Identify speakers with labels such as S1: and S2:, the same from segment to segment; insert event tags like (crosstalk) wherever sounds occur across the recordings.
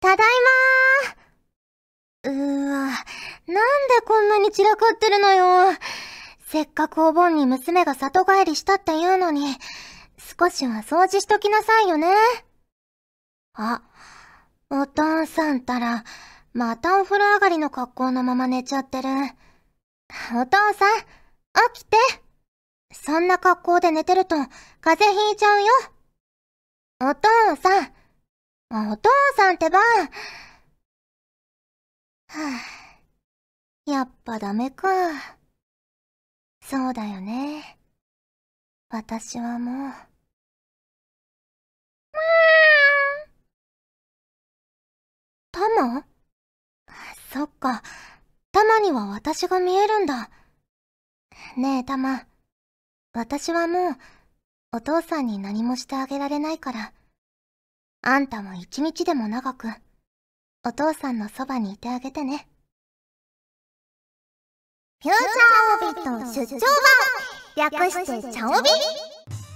S1: ただいまー。うーわ、なんでこんなに散らかってるのよ。せっかくお盆に娘が里帰りしたって言うのに、少しは掃除しときなさいよね。あ、お父さんたら、またお風呂上がりの格好のまま寝ちゃってる。お父さん、起きて。そんな格好で寝てると風邪ひいちゃうよ。お父さん、お父さんってば。はぁ、やっぱダメか。そうだよね。私はもう。タマ？そっか。タマには私が見えるんだ。ねえ、タマ。私はもう、お父さんに何もしてあげられないから。あんたも一日でも長く、お父さんのそばにいてあげてね。
S2: フューチャーオービット出張版略してチャオビ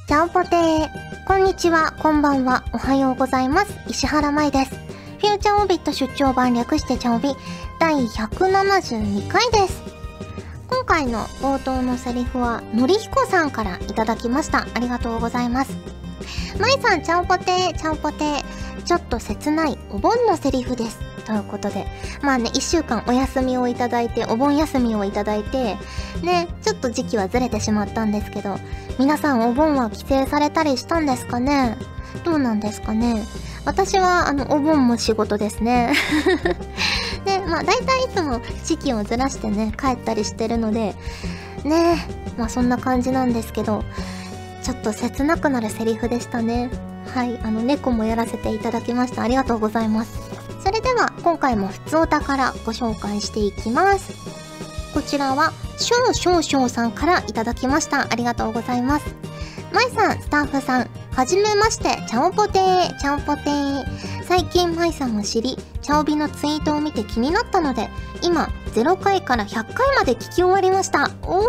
S1: ちゃんぽてー。こんにちは、こんばんは、おはようございます。石原舞です。フューチャーオービット出張版略してチャオビ第172回です。今回の冒頭のセリフは、のりひこさんからいただきました。ありがとうございます。まいさん、ちゃんぽて、ちゃんぽて。ちょっと切ないお盆のセリフです。ということで。まあね、一週間お休みをいただいて、お盆休みをいただいて、ね、ちょっと時期はずれてしまったんですけど、皆さんお盆は帰省されたりしたんですかね？どうなんですかね？私は、あの、お盆も仕事ですね。(laughs) ね、まあ大体いつも時期をずらしてね、帰ったりしてるので、ね、まあそんな感じなんですけど、ちょっと切なくなるセリフでしたね。はい、あの、猫もやらせていただきました。ありがとうございます。それでは、今回も普通お宝ご紹介していきます。こちらは、しょうしょうしょうさんからいただきました。ありがとうございます。まいさん、スタッフさん、はじめまして、ちゃんぽてー、ちゃんぽてー。最近まいさんを知り、ちゃおびのツイートを見て気になったので、今、0回から100回まで聞き終わりました。おー、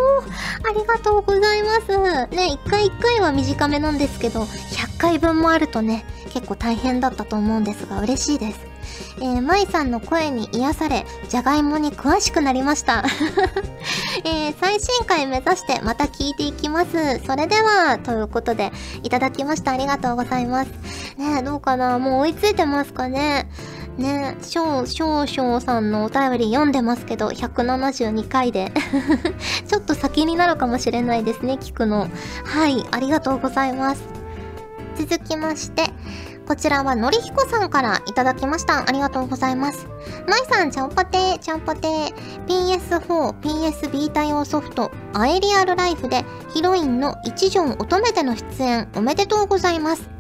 S1: ありがとうございます。ね、1回1回は短めなんですけど、100回分もあるとね、結構大変だったと思うんですが、嬉しいです。えー、舞さんの声に癒され、じゃがいもに詳しくなりました。(laughs) えー、最新回目指してまた聞いていきます。それでは、ということで、いただきました。ありがとうございます。ねどうかなもう追いついてますかねねしょう、しょうしょうさんのお便り読んでますけど、172回で (laughs) ちょっと先になるかもしれないですね、聞くの。はい、ありがとうございます。続きまして、こちらはのりひこさんからいただきました。ありがとうございます。まいさん、ちゃんぽてー、ちゃんぽてー。PS4、PS ビータ用ソフト、アエリアルライフでヒロインの一条乙女での出演おめでとうございます。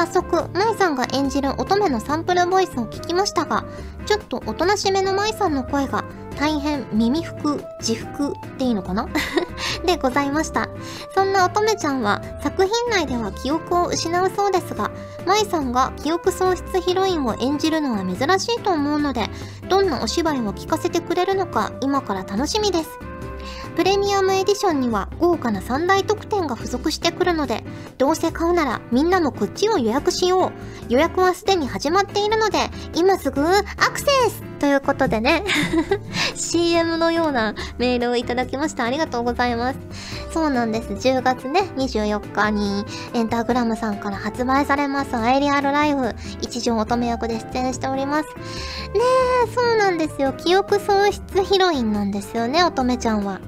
S1: 早速、舞さんが演じる乙女のサンプルボイスを聞きましたが、ちょっとおとなしめの舞さんの声が大変耳服、自服っていいのかな？(laughs) でございました。そんな乙女ちゃんは作品内では記憶を失うそうですが、舞さんが記憶喪失ヒロインを演じるのは珍しいと思うので、どんなお芝居を聞かせてくれるのか今から楽しみです。プレミアムエディションには豪華な3大特典が付属してくるので、どうせ買うならみんなもこっちを予約しよう。予約はすでに始まっているので、今すぐアクセスということでね (laughs) CM のようなメールをいただきました。ありがとうございます。そうなんです。10月ね、24日にエンターグラムさんから発売されますアイリアルライフ一条乙女役で出演しております。ねえ、そうなんですよ。記憶喪失ヒロインなんですよね、乙女ちゃんは。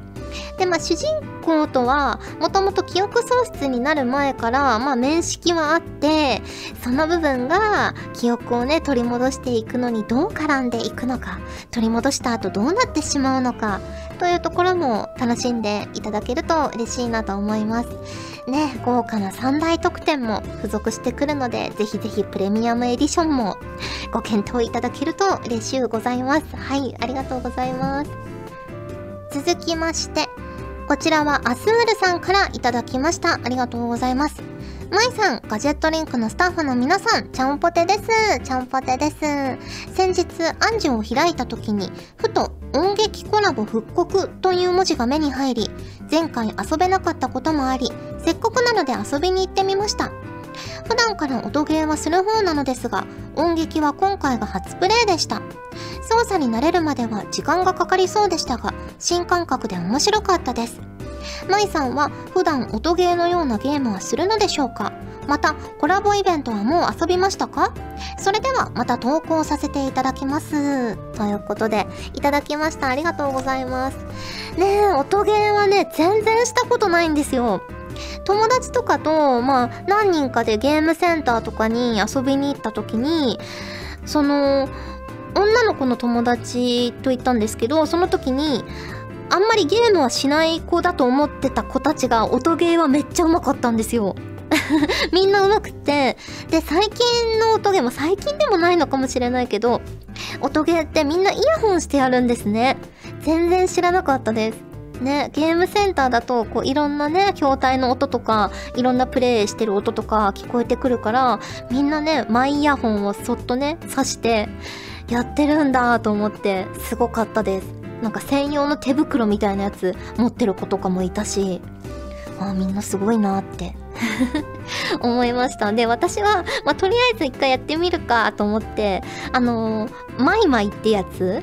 S1: で、まあ、主人公とは、もともと記憶喪失になる前から、まあ、面識はあって、その部分が、記憶をね、取り戻していくのにどう絡んでいくのか、取り戻した後どうなってしまうのか、というところも楽しんでいただけると嬉しいなと思います。ね、豪華な3大特典も付属してくるので、ぜひぜひプレミアムエディションもご検討いただけると嬉しゅうございます。はい、ありがとうございます。続きまして、こちらはアスールさんからいただきました。ありがとうございます。まいさん、ガジェットリンクのスタッフの皆さん、ちゃんぽてです。ちゃんぽてです。先日、アンジュを開いた時に、ふと音劇コラボ復刻という文字が目に入り、前回遊べなかったこともあり、せっかくなので遊びに行ってみました。普段から音ゲーはする方なのですが、音劇は今回が初プレイでした。操作に慣れるまでは時間がかかりそうでしたが、新感覚で面白かったです。舞さんは普段音ゲーのようなゲームはするのでしょうか？またコラボイベントはもう遊びましたか？それではまた投稿させていただきます。ということでいただきました。ありがとうございます。ねえ音ゲーはね全然したことないんですよ。友達とかとまあ何人かでゲームセンターとかに遊びに行った時にその女の子の友達と行ったんですけどその時にあんまりゲームはしない子だと思ってた子たちが音ゲーはめっちゃうまかったんですよ。(laughs) みんな上手くって、で、最近の音ゲーも最近でもないのかもしれないけど、音ゲーってみんなイヤホンしてやるんですね。全然知らなかったです。ね、ゲームセンターだと、こう、いろんなね、筐体の音とか、いろんなプレイしてる音とか聞こえてくるから、みんなね、マイイヤホンをそっとね、挿して、やってるんだと思って、すごかったです。なんか専用の手袋みたいなやつ持ってる子とかもいたし、ああ、みんなすごいなって (laughs) 思いました。で、私は、まあ、とりあえず一回やってみるかと思って、あのー、マイマイってやつ？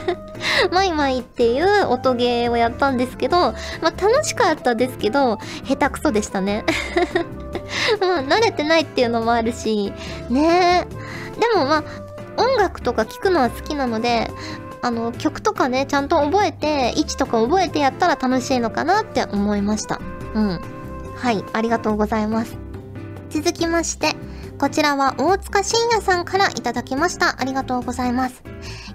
S1: (laughs) マイマイっていう音ゲーをやったんですけど、まあ、楽しかったですけど、下手くそでしたね。(laughs) まあ、慣れてないっていうのもあるし、ねでもまあ、音楽とか聴くのは好きなので、あの、曲とかね、ちゃんと覚えて、位置とか覚えてやったら楽しいのかなって思いました。うん。はい、ありがとうございます。続きまして、こちらは大塚信也さんからいただきました。ありがとうございます。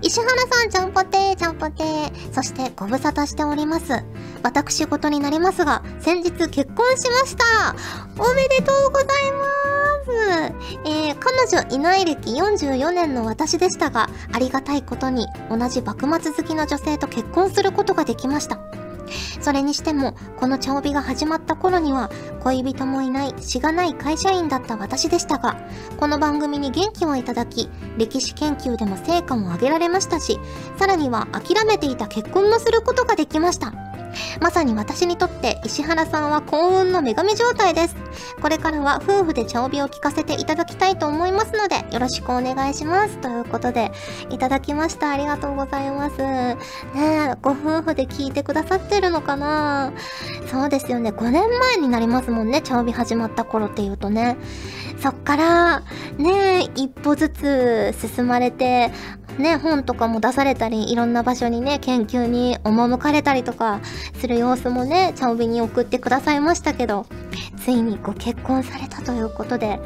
S1: 石原さん、ちゃんぽてー、ちゃんぽてー。そしてご無沙汰しております。私事になりますが、先日結婚しました。おめでとうございます。えー、彼女いない歴44年の私でしたが、ありがたいことに同じ幕末好きの女性と結婚することができました。それにしても、この茶帯が始まった頃には、恋人もいない、しがない会社員だった私でしたが、この番組に元気をいただき、歴史研究でも成果も上げられましたし、さらには諦めていた結婚もすることができました。まさに私にとって石原さんは幸運の女神状態です。これからは夫婦で茶帯を聞かせていただきたいと思いますので、よろしくお願いします。ということで、いただきました。ありがとうございます。ねえ、ご夫婦で聞いてくださってるのかな？そうですよね。5年前になりますもんね。茶帯始まった頃っていうとね。そっから、ねえ一歩ずつ進まれて、ね、本とかも出されたり、いろんな場所にね、研究に赴かれたりとかする様子もね、チャオビに送ってくださいましたけど、ついにご結婚されたということで、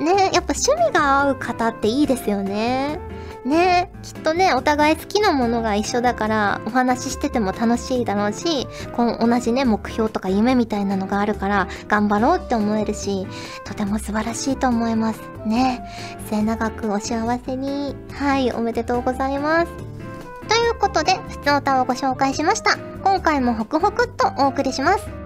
S1: ね、やっぱ趣味が合う方っていいですよね。ねきっとね、お互い好きなものが一緒だから、お話ししてても楽しいだろうし、この同じね、目標とか夢みたいなのがあるから、頑張ろうって思えるし、とても素晴らしいと思います。ね末永くお幸せに。はい、おめでとうございます。ということで、普通歌をご紹介しました。今回もホクホクっとお送りします。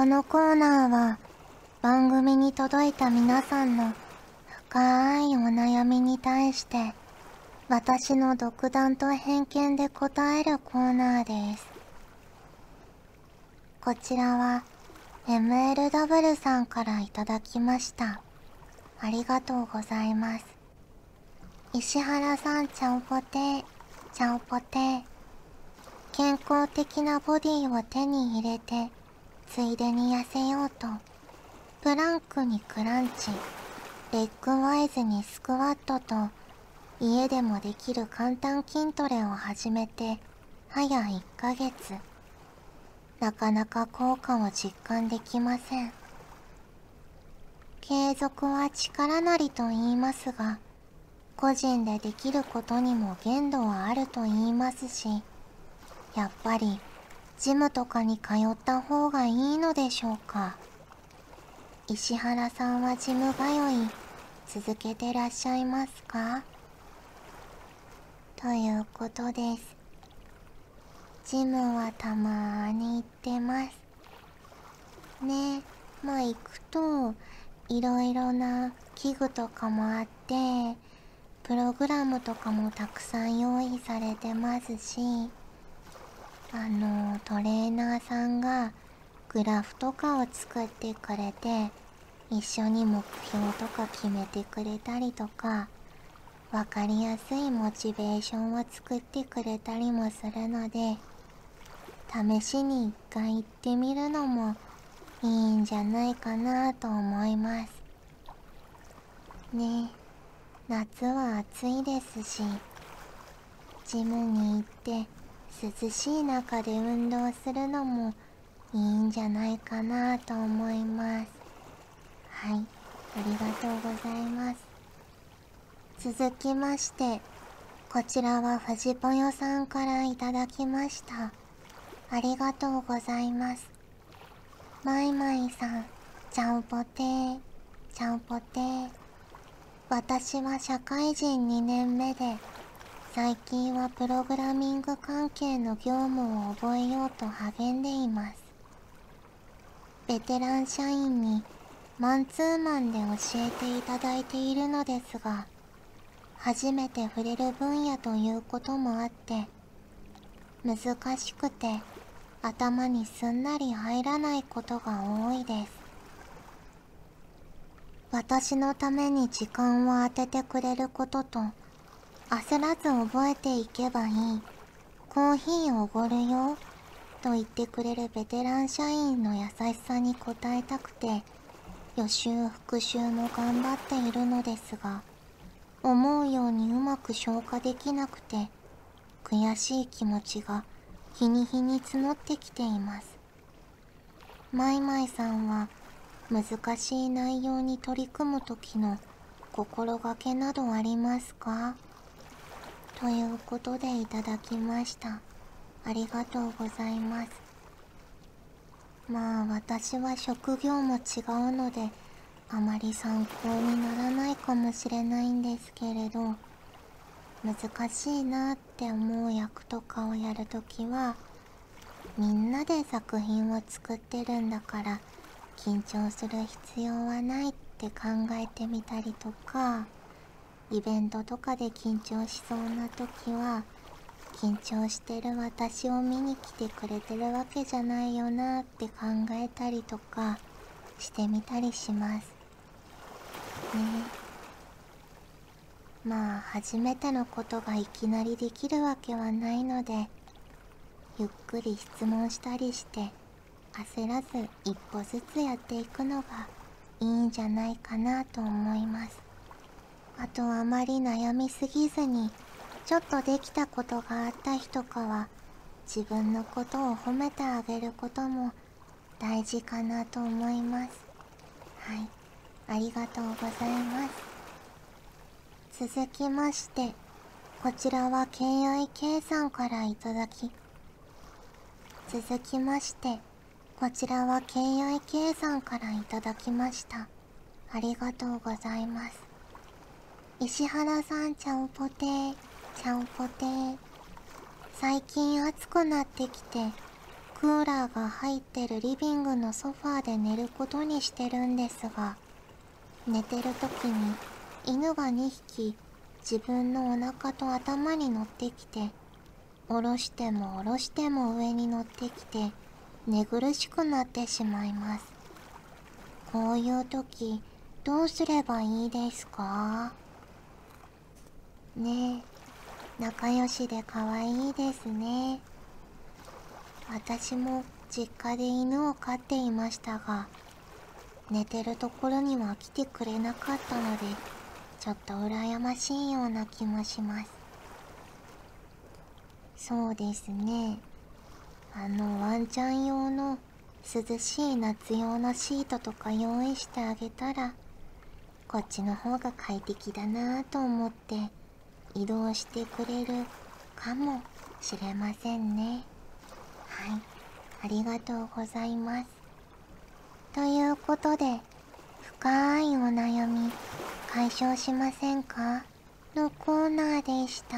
S1: このコーナーは番組に届いた皆さんの深いお悩みに対して私の独断と偏見で答えるコーナーです。こちらは MLW さんからいただきました。ありがとうございます。石原さんちゃんぽてちゃんぽて健康的なボディを手に入れてついでに痩せようとプランクにクランチレッグワイズにスクワットと家でもできる簡単筋トレを始めて早1ヶ月。なかなか効果を実感できません。継続は力なりと言いますが個人でできることにも限度はあると言いますしやっぱりジムとかに通った方がいいのでしょうか？石原さんはジム通い続けてらっしゃいますか？ということです。ジムはたまーに行ってます。ねまあ行くといろいろな器具とかもあってプログラムとかもたくさん用意されてますしあのトレーナーさんがグラフとかを作ってくれて一緒に目標とか決めてくれたりとか分かりやすいモチベーションを作ってくれたりもするので試しに一回行ってみるのもいいんじゃないかなと思います。ね夏は暑いですしジムに行って涼しい中で運動するのもいいんじゃないかなと思います。はい。ありがとうございます。続きましてこちらは藤ぽよさんからいただきました。ありがとうございます。マイマイさんちゃんぽてー。ちゃんぽてー。私は社会人2年目で最近はプログラミング関係の業務を覚えようと励んでいます。ベテラン社員にマンツーマンで教えていただいているのですが初めて触れる分野ということもあって難しくて頭にすんなり入らないことが多いです。私のために時間を当ててくれることと焦らず覚えていけばいい。コーヒーおごるよ。と言ってくれるベテラン社員の優しさに応えたくて予習復習も頑張っているのですが思うようにうまく消化できなくて悔しい気持ちが日に日に募ってきています。マイマイさんは難しい内容に取り組む時の心がけなどありますか？ということでいただきました。ありがとうございます。まあ私は職業も違うのであまり参考にならないかもしれないんですけれど難しいなって思う役とかをやるときはみんなで作品を作ってるんだから緊張する必要はないって考えてみたりとかイベントとかで緊張しそうな時は緊張してる私を見に来てくれてるわけじゃないよなって考えたりとかしてみたりします。ね。まあ初めてのことがいきなりできるわけはないのでゆっくり質問したりして焦らず一歩ずつやっていくのがいいんじゃないかなと思います。あとあまり悩みすぎずにちょっとできたことがあった日とかは自分のことを褒めてあげることも大事かなと思います。はい。ありがとうございます。続きましてこちらは KIK さんからいただき続きましてこちらは KIK さんからいただきました。ありがとうございます。石原さんちゃんぽてーちゃんぽてー。最近暑くなってきてクーラーが入ってるリビングのソファーで寝ることにしてるんですが寝てる時に犬が2匹自分のお腹と頭に乗ってきて下ろしても下ろしても上に乗ってきて寝苦しくなってしまいます。こういう時どうすればいいですか？ね。え仲良しで可愛いですね。私も実家で犬を飼っていましたが寝てるところには来てくれなかったのでちょっと羨ましいような気もします。そうですね。あのワンちゃん用の涼しい夏用のシートとか用意してあげたらこっちの方が快適だなぁと思って移動してくれるかもしれませんね。はい。ありがとうございます。ということで深いお悩み解消しませんか？のコーナーでした。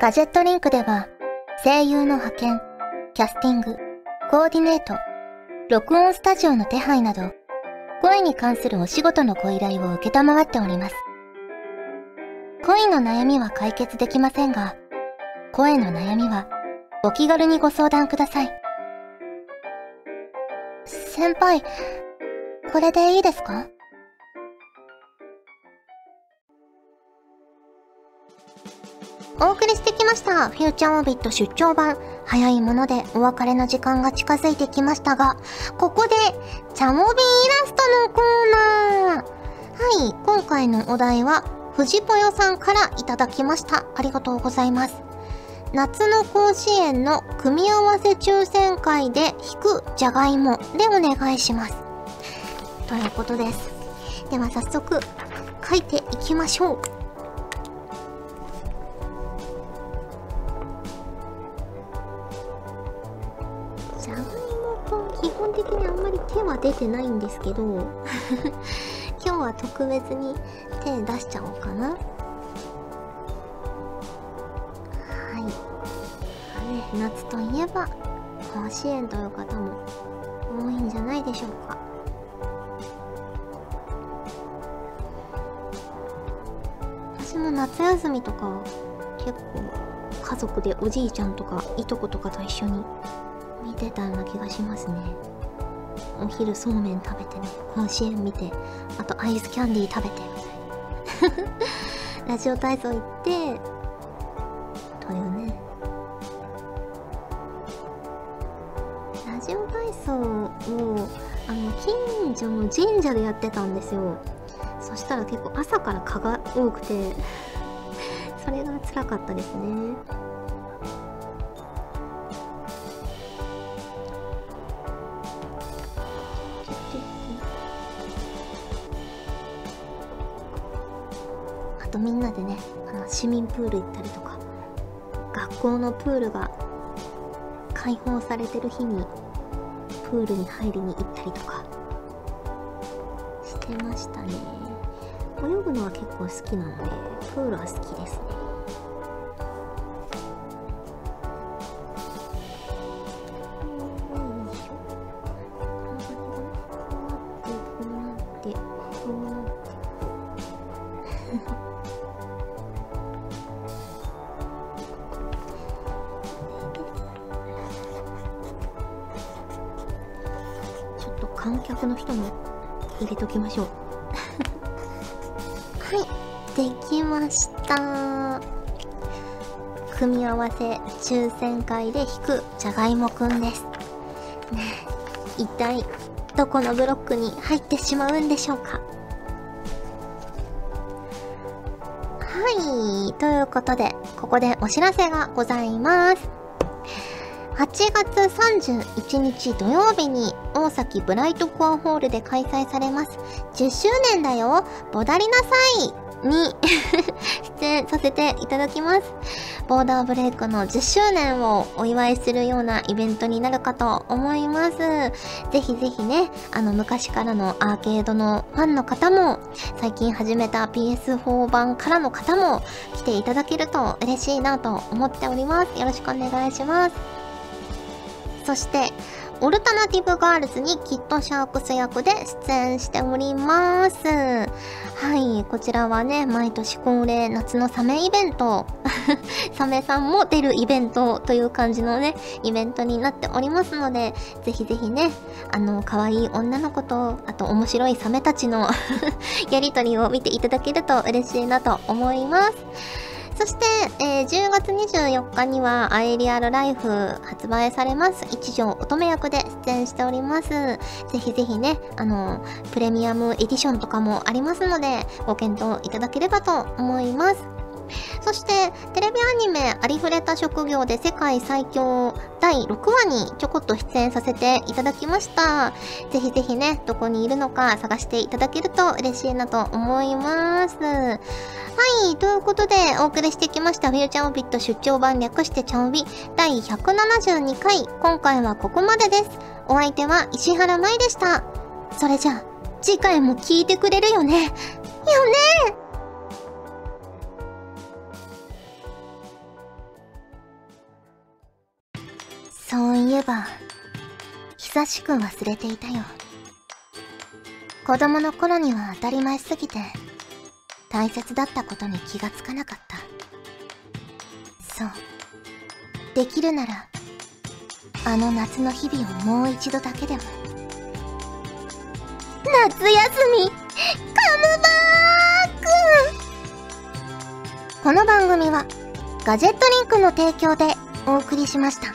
S1: ガジェットリンクでは声優の派遣、キャスティング、コーディネート、録音スタジオの手配など、声に関するお仕事のご依頼を受けたまわっております。恋の悩みは解決できませんが、声の悩みはお気軽にご相談ください。先輩、これでいいですか？お送りしてきました。フューチャーオービット出張版。早いものでお別れの時間が近づいてきましたが、ここで、チャモビイラストのコーナー。はい、今回のお題は、藤ぽよさんからいただきました。ありがとうございます。夏の甲子園の組み合わせ抽選会で引くじゃがいもでお願いします。ということです。では早速書いていきましょう。的にあんまり手は出てないんですけど (laughs) 今日は特別に手出しちゃおうかな。はい。ね夏といえば甲子園という方も多いんじゃないでしょうか。私も夏休みとか結構家族でおじいちゃんとかいとことかと一緒に見てたような気がしますね。お昼そうめん食べてね甲子園見てあとアイスキャンディー食べてみたいな。(laughs) ラジオ体操行ってというね。ラジオ体操をあの近所の神社でやってたんですよ。そしたら結構朝から蚊が多くて (laughs) それが辛かったですね。市民プール行ったりとか学校のプールが開放されてる日にプールに入りに行ったりとかしてましたね。泳ぐのは結構好きなのでプールは好きですね。組み合わせ抽選会で引くじゃがいもくんです。ね一体どこのブロックに入ってしまうんでしょうか。はいということでここでお知らせがございます。8月31日土曜日に大崎ブライトコアホールで開催されます。10周年だよ。ボダりなさい。に (laughs) 出演させていただきます。ボーダーブレイクの10周年をお祝いするようなイベントになるかと思います。ぜひぜひね、あの昔からのアーケードのファンの方も、最近始めた PS4 版からの方も来ていただけると嬉しいなと思っております。よろしくお願いします。そして、オルタナティブガールズにキットシャークス役で出演しております。はい、こちらはね、毎年恒例夏のサメイベント。(laughs) サメさんも出るイベントという感じのね、イベントになっておりますので、ぜひぜひね、あの、可愛い女の子と、あと面白いサメたちの (laughs) やりとりを見ていただけると嬉しいなと思います。そして、えー、10月24日にはアイリアルライフ発売されます。一条乙女役で出演しております。ぜひぜひね、あの、プレミアムエディションとかもありますので、ご検討いただければと思います。そして、テレビアニメ、ありふれた職業で世界最強第6話にちょこっと出演させていただきました。ぜひぜひね、どこにいるのか探していただけると嬉しいなと思います。はい、ということでお送りしてきましたフューチャーオビット出張版略してちゃんび第172回。今回はここまでです。お相手は石原舞でした。それじゃあ、次回も聞いてくれるよね。よねそういえば久しく忘れていたよ。子供の頃には当たり前すぎて大切だったことに気がつかなかった。そう。できるならあの夏の日々をもう一度だけでも。
S2: 夏休みカムバ
S1: ーク！この番組はガジェットリンクの提供でお送りしました。